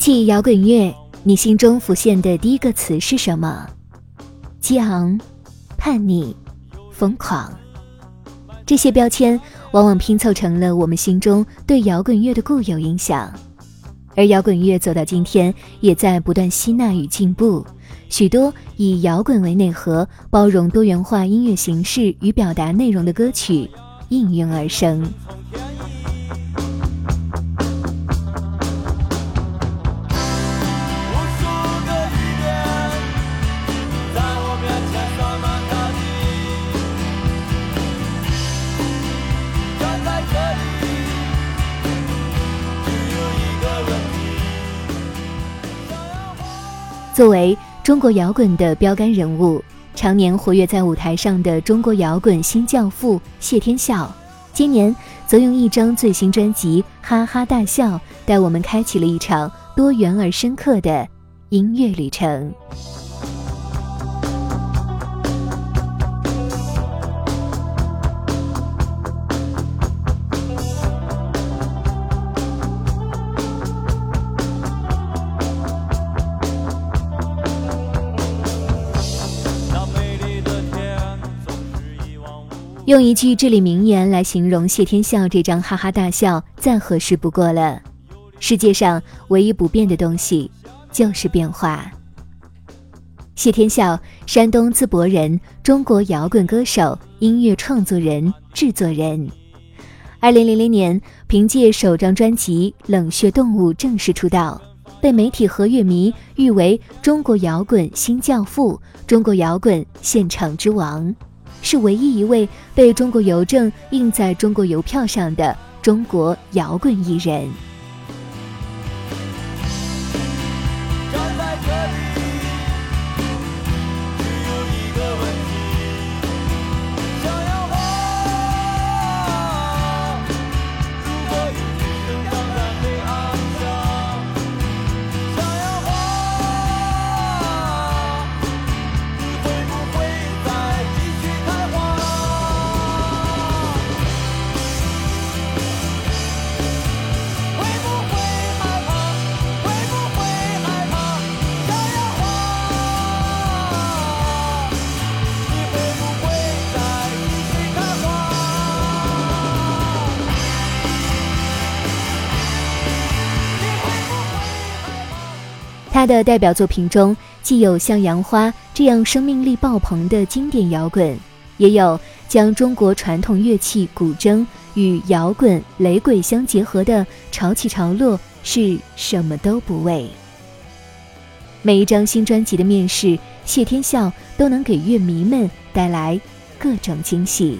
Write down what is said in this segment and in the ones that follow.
起摇滚乐，你心中浮现的第一个词是什么？激昂、叛逆、疯狂，这些标签往往拼凑成了我们心中对摇滚乐的固有印象。而摇滚乐走到今天，也在不断吸纳与进步，许多以摇滚为内核、包容多元化音乐形式与表达内容的歌曲应运而生。作为中国摇滚的标杆人物，常年活跃在舞台上的中国摇滚新教父谢天笑，今年则用一张最新专辑《哈哈大笑》带我们开启了一场多元而深刻的音乐旅程。用一句至理名言来形容谢天笑这张哈哈大笑，再合适不过了。世界上唯一不变的东西，就是变化。谢天笑，山东淄博人，中国摇滚歌手、音乐创作人、制作人。二零零零年，凭借首张专辑《冷血动物》正式出道，被媒体和乐迷誉为中国摇滚新教父、中国摇滚现场之王。是唯一一位被中国邮政印在中国邮票上的中国摇滚艺人。他的代表作品中，既有像《杨花》这样生命力爆棚的经典摇滚，也有将中国传统乐器古筝与摇滚雷鬼相结合的潮起潮落，是什么都不为。每一张新专辑的面世，谢天笑都能给乐迷们带来各种惊喜。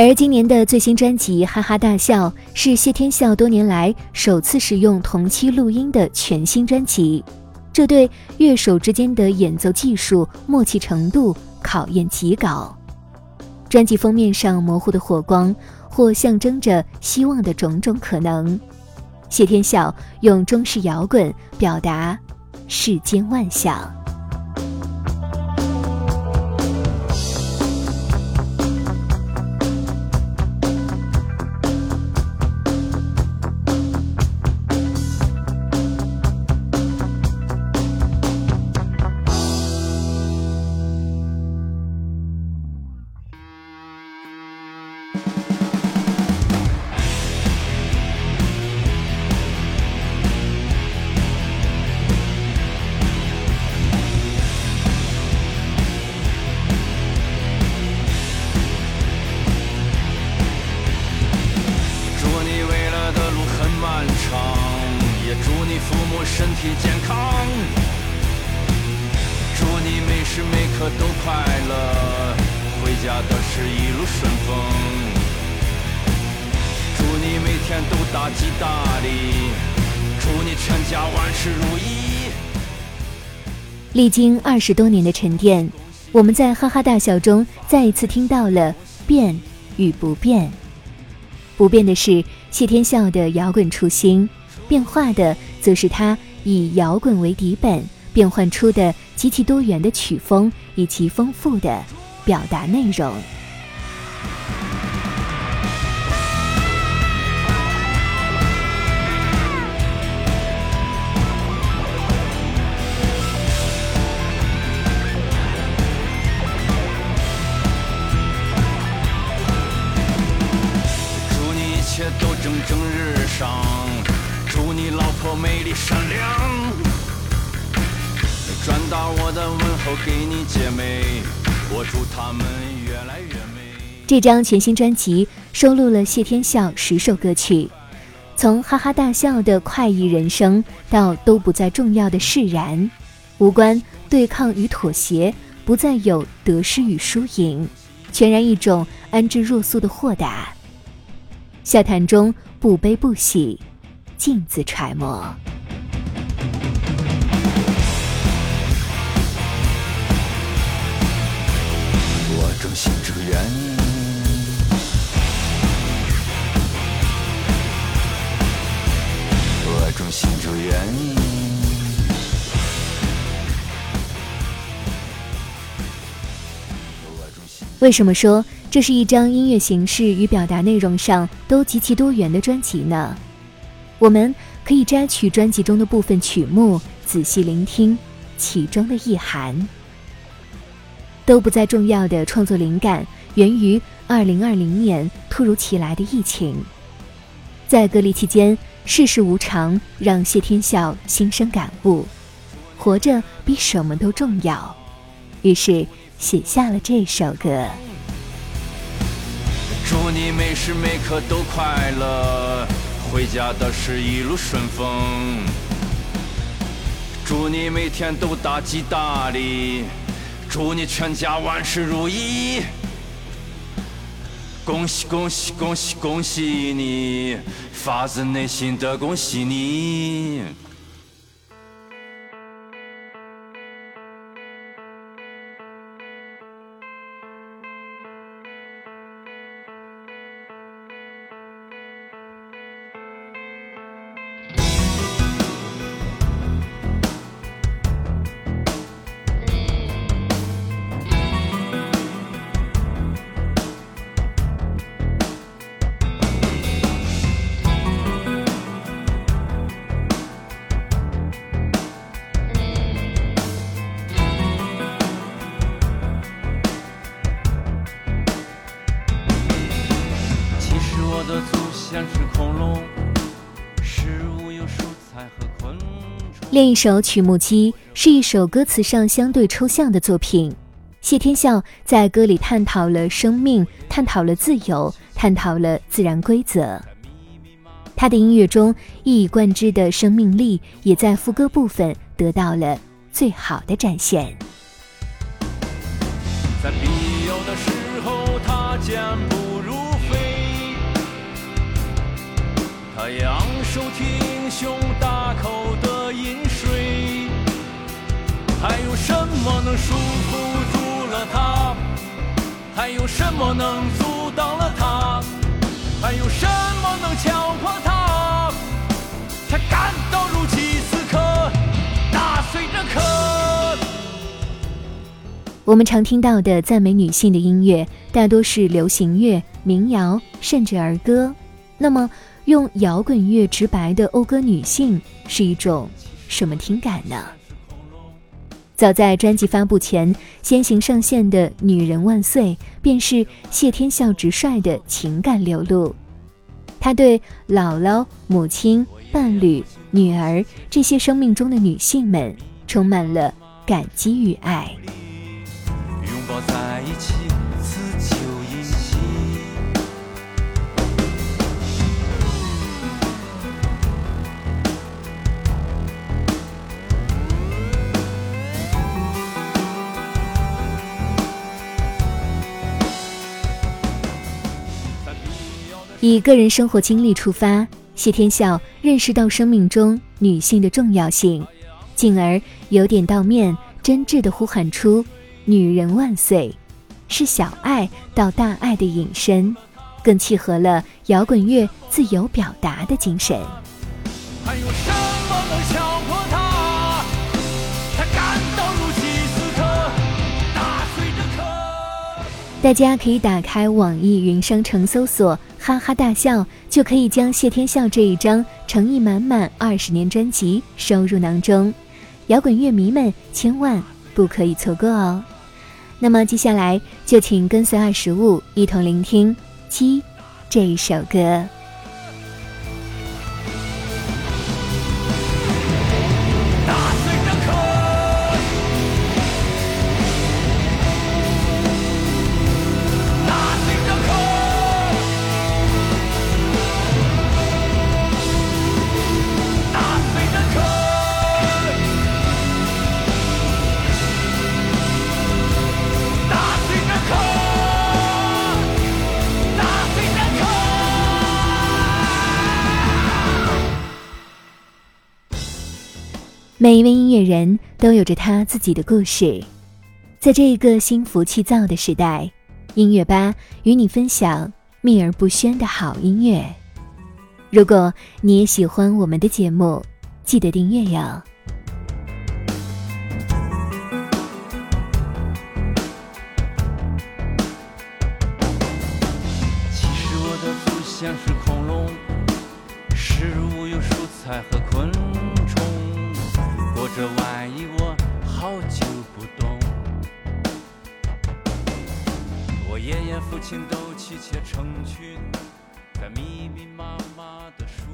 而今年的最新专辑《哈哈大笑》是谢天笑多年来首次使用同期录音的全新专辑，这对乐手之间的演奏技术默契程度考验极高。专辑封面上模糊的火光，或象征着希望的种种可能。谢天笑用中式摇滚表达世间万象。体健康。祝你每时每刻都快乐，回家的是一路顺风。祝你每天都大吉大利，祝你全家万事如意。历经二十多年的沉淀，我们在哈哈大笑中再一次听到了变与不变。不变的是谢天笑的摇滚初心，变化的则是他以摇滚为底本。变换出的极其多元的曲风以及丰富的表达内容。祝你一切都蒸蒸日上，你老婆美丽善良。转达我的问候给你姐妹，我祝她们越来越美。这张全新专辑收录了谢天笑十首歌曲，从哈哈大笑的快意人生到都不再重要的释然，无关对抗与妥协，不再有得失与输赢，全然一种安之若素的豁达。笑谈中不悲不喜，静自揣摩。我正信这个原因。为什么说这是一张音乐形式与表达内容上都极其多元的专辑呢？我们可以摘取专辑中的部分曲目，仔细聆听其中的意涵。都不再重要的创作灵感源于二零二零年突如其来的疫情。在隔离期间，世事无常，让谢天笑心生感悟：活着比什么都重要。于是写下了这首歌。祝你每时每刻都快乐，回家的是一路顺风。祝你每天都大吉大利。祝你全家万事如意！恭喜恭喜恭喜恭喜你，发自内心的恭喜你！另一首《曲目机》是一首歌词上相对抽象的作品。谢天笑在歌里探讨了生命，探讨了自由，探讨了自然规则。他的音乐中一以贯之的生命力，也在副歌部分得到了最好的展现。在必要的时候，他健步如飞，他仰首挺胸，大口。还有什么能束缚住了他？还有什么能阻挡了他？还有什么能强迫他？他感到如饥似渴，打碎这颗。我们常听到的赞美女性的音乐，大多是流行乐、民谣，甚至儿歌。那么，用摇滚乐直白的讴歌女性，是一种什么听感呢？早在专辑发布前先行上线的《女人万岁》，便是谢天笑直率的情感流露。他对姥姥、母亲、伴侣、女儿这些生命中的女性们，充满了感激与爱。拥抱在一起。以个人生活经历出发，谢天笑认识到生命中女性的重要性，进而由点到面，真挚地呼喊出“女人万岁”，是小爱到大爱的引申，更契合了摇滚乐自由表达的精神。还有什么能强迫他？他感到如饥似渴，打碎着壳。大家可以打开网易云商城搜索“哈哈大笑”，就可以将谢天笑这一张诚意满满二十年专辑收入囊中。摇滚乐迷们千万不可以错过哦。那么接下来就请跟随二十五一同聆听《七》这一首歌。每一位音乐人都有着他自己的故事，在这一个心浮气躁的时代，音乐吧与你分享秘而不宣的好音乐。如果你也喜欢我们的节目，记得订阅哟。其实我的祖先是恐龙，食物有蔬菜和亲都妻妾成群，在密密麻麻的树。